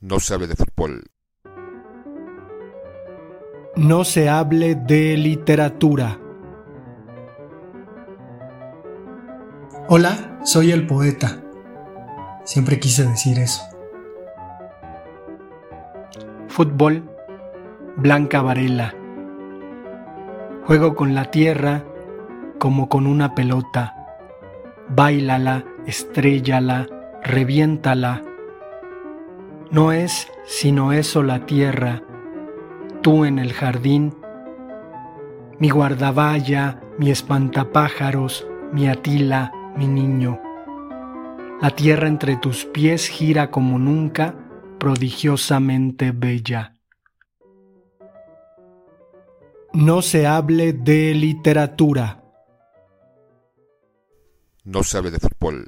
No se hable de fútbol. No se hable de literatura. Hola, soy el poeta. Siempre quise decir eso. Fútbol, Blanca Varela. Juego con la tierra como con una pelota. Báilala, estrellala, reviéntala. No es sino eso la tierra, tú en el jardín, mi guardavalla, mi espantapájaros, mi atila, mi niño. La tierra entre tus pies gira como nunca, prodigiosamente bella. No se hable de literatura. No se hable de fútbol.